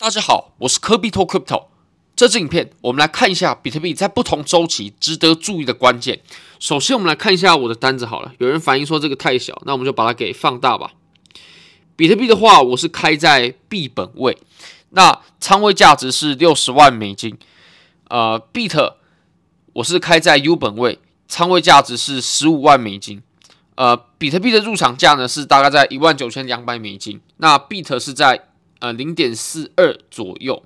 大家好，我是科比托 Crypto。这支影片，我们来看一下比特币在不同周期值得注意的关键。首先，我们来看一下我的单子好了。有人反映说这个太小，那我们就把它给放大吧。比特币的话，我是开在 B 本位，那仓位价值是六十万美金。呃，Bit 我是开在 U 本位，仓位价值是十五万美金。呃，比特币的入场价呢是大概在一万九千两百美金。那 Bit 是在呃，零点四二左右。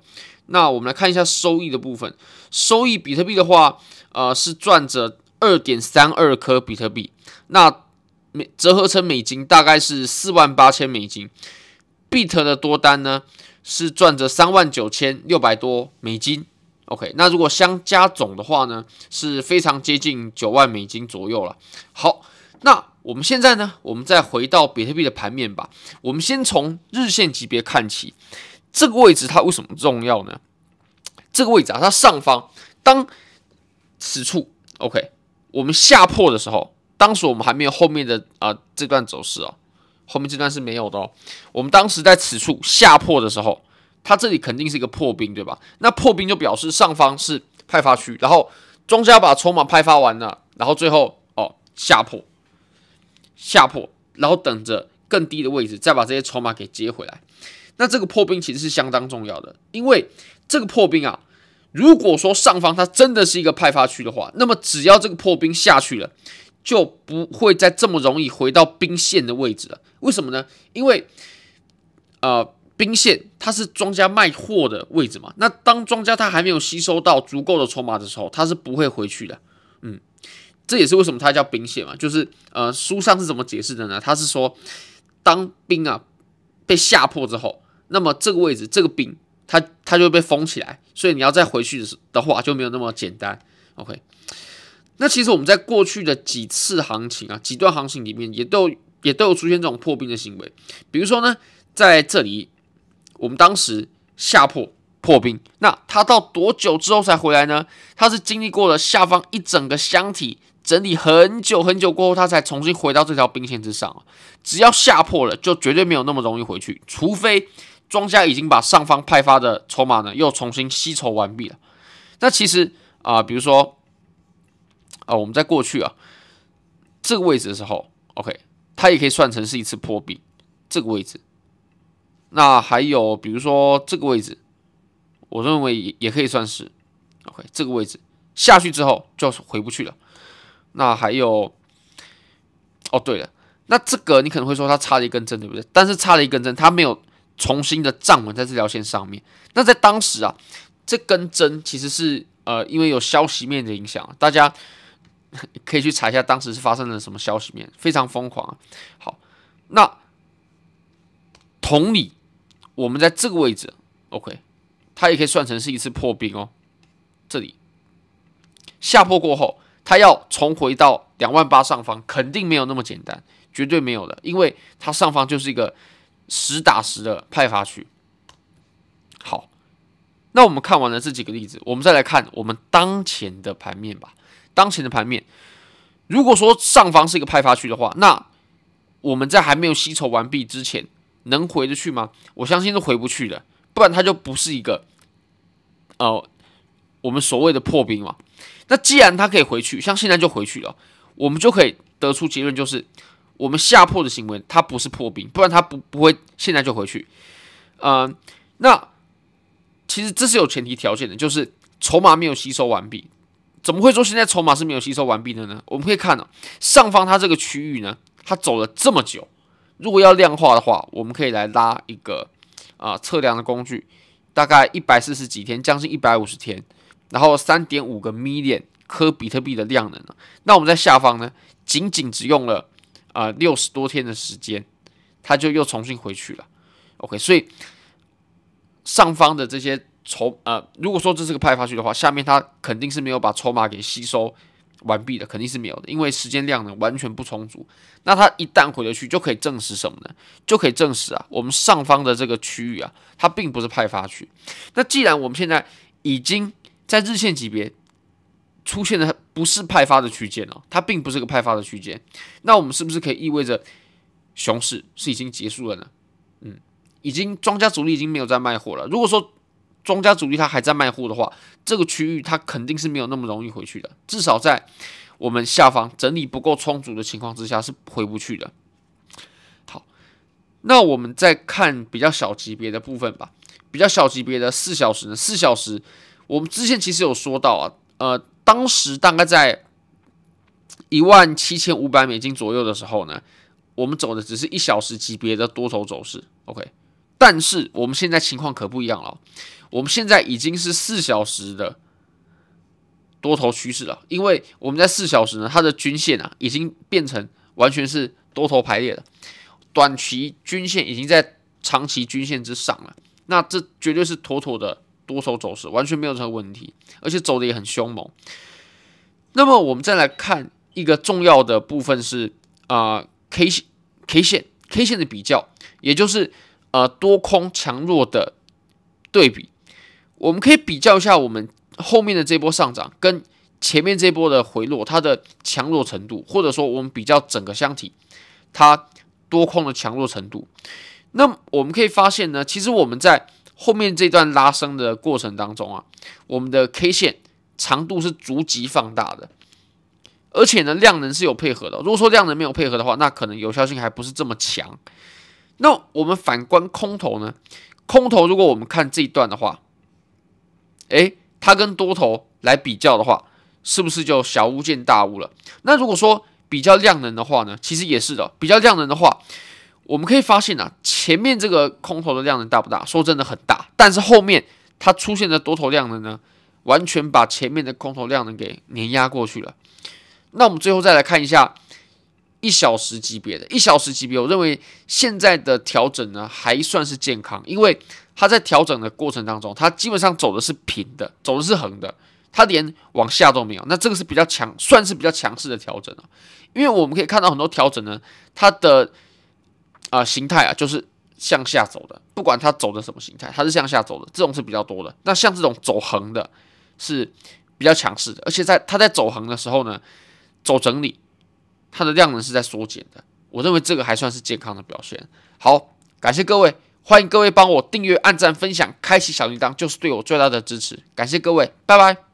那我们来看一下收益的部分。收益比特币的话，呃，是赚着二点三二颗比特币。那美折合成美金大概是四万八千美金。Bit 的多单呢是赚着三万九千六百多美金。OK，那如果相加总的话呢，是非常接近九万美金左右了。好，那。我们现在呢，我们再回到比特币的盘面吧。我们先从日线级别看起，这个位置它为什么重要呢？这个位置啊，它上方当此处 OK，我们下破的时候，当时我们还没有后面的啊、这段走势哦，后面这段是没有的哦。我们当时在此处下破的时候，它这里肯定是一个破冰，对吧？那破冰就表示上方是派发区，然后庄家把筹码派发完了，然后最后哦下破。下破，然后等着更低的位置，再把这些筹码给接回来。那这个破冰其实是相当重要的，因为这个破冰啊，如果说上方它真的是一个派发区的话，那么只要这个破冰下去了，就不会再这么容易回到冰线的位置了。为什么呢？因为呃，冰线它是庄家卖货的位置嘛。那当庄家他还没有吸收到足够的筹码的时候，它是不会回去的。嗯。这也是为什么它叫冰线嘛，就是呃，书上是怎么解释的呢？他是说，当冰啊被下破之后，那么这个位置这个冰它它就会被封起来，所以你要再回去的话就没有那么简单。OK，那其实我们在过去的几次行情啊，几段行情里面也都也都有出现这种破冰的行为，比如说呢，在这里我们当时下破破冰，那它到多久之后才回来呢？它是经历过了下方一整个箱体。整理很久很久过后，它才重新回到这条兵线之上。只要下破了，就绝对没有那么容易回去，除非庄家已经把上方派发的筹码呢又重新吸筹完毕了。那其实啊、比如说啊、我们在过去啊这个位置的时候，OK，它也可以算成是一次破冰。这个位置，那还有比如说这个位置，我认为也也可以算是 OK。这个位置下去之后就回不去了。那还有，哦，对了，那这个你可能会说它插了一根针，对不对？但是插了一根针，它没有重新的站稳在这条线上面。那在当时啊，这根针其实是呃，因为有消息面的影响，大家可以去查一下当时是发生了什么消息面，非常疯狂啊。好，那同理，我们在这个位置，OK，它也可以算成是一次破冰哦。这里下破过后。它要重回到两万八上方，肯定没有那么简单，绝对没有的，因为它上方就是一个实打实的派发区。好，那我们看完了这几个例子，我们再来看我们当前的盘面吧。当前的盘面，如果说上方是一个派发区的话，那我们在还没有吸筹完毕之前，能回得去吗？我相信是回不去的，不然它就不是一个，呃，我们所谓的破冰嘛。那既然它可以回去，像现在就回去了，我们就可以得出结论，就是我们下破的行为它不是破冰，不然它不不会现在就回去。嗯、那其实这是有前提条件的，就是筹码没有吸收完毕。怎么会说现在筹码是没有吸收完毕的呢？我们可以看到、哦、上方它这个区域呢，它走了这么久，如果要量化的话，我们可以来拉一个啊、测量的工具，大概一百四十几天，将近一百五十天。然后三点五个 million 颗比特币的量能，那我们在下方呢，仅仅只用了啊六十多天的时间，它就又重新回去了。OK，所以上方的这些筹呃，如果说这是个派发区的话，下面它肯定是没有把筹码给吸收完毕的，肯定是没有的，因为时间量呢完全不充足。那它一旦回得去，就可以证实什么呢？就可以证实啊，我们上方的这个区域啊，它并不是派发区。那既然我们现在已经在日线级别出现的不是派发的区间哦，它并不是个派发的区间。那我们是不是可以意味着熊市是已经结束了呢？嗯，已经庄家主力已经没有在卖货了。如果说庄家主力他还在卖货的话，这个区域它肯定是没有那么容易回去的，至少在我们下方整理不够充足的情况之下是回不去的。好，那我们再看比较小级别的部分吧，比较小级别的四小时呢，四小时我们之前其实有说到啊，呃，当时大概在一万七千五百美金左右的时候呢，我们走的只是一小时级别的多头走势，OK。但是我们现在情况可不一样了，我们现在已经是四小时的多头趋势了，因为我们在四小时呢，它的均线啊已经变成完全是多头排列了，短期均线已经在长期均线之上了，那这绝对是妥妥的多头走势，完全没有任何问题，而且走的也很凶猛。那么我们再来看一个重要的部分是啊、K 线 K 线 K 线的比较，也就是。呃，多空强弱的对比，我们可以比较一下我们后面的这波上涨跟前面这波的回落，它的强弱程度，或者说我们比较整个箱体它多空的强弱程度。那我们可以发现呢，其实我们在后面这段拉升的过程当中啊，我们的 K 线长度是逐级放大的，而且呢，量能是有配合的。如果说量能没有配合的话，那可能有效性还不是这么强。那我们反观空头呢？空头如果我们看这一段的话，诶，它跟多头来比较的话，是不是就小巫见大巫了？那如果说比较量能的话呢，其实也是的。比较量能的话，我们可以发现啊，前面这个空头的量能大不大？说真的很大，但是后面它出现的多头量能呢，完全把前面的空头量能给碾压过去了。那我们最后再来看一下。一小时级别的，一小时级别，我认为现在的调整呢还算是健康，因为它在调整的过程当中，它基本上走的是平的，走的是横的，它连往下都没有。那这个是比较强，算是比较强势的调整了。因为我们可以看到很多调整呢，它的啊、形态啊就是向下走的，不管它走的什么形态，它是向下走的，这种是比较多的。那像这种走横的，是比较强势的，而且在它在走横的时候呢，走整理。它的量能是在缩减的，我认为这个还算是健康的表现。好，感谢各位，欢迎各位帮我订阅、按赞、分享、开启小铃铛，就是对我最大的支持。感谢各位，拜拜。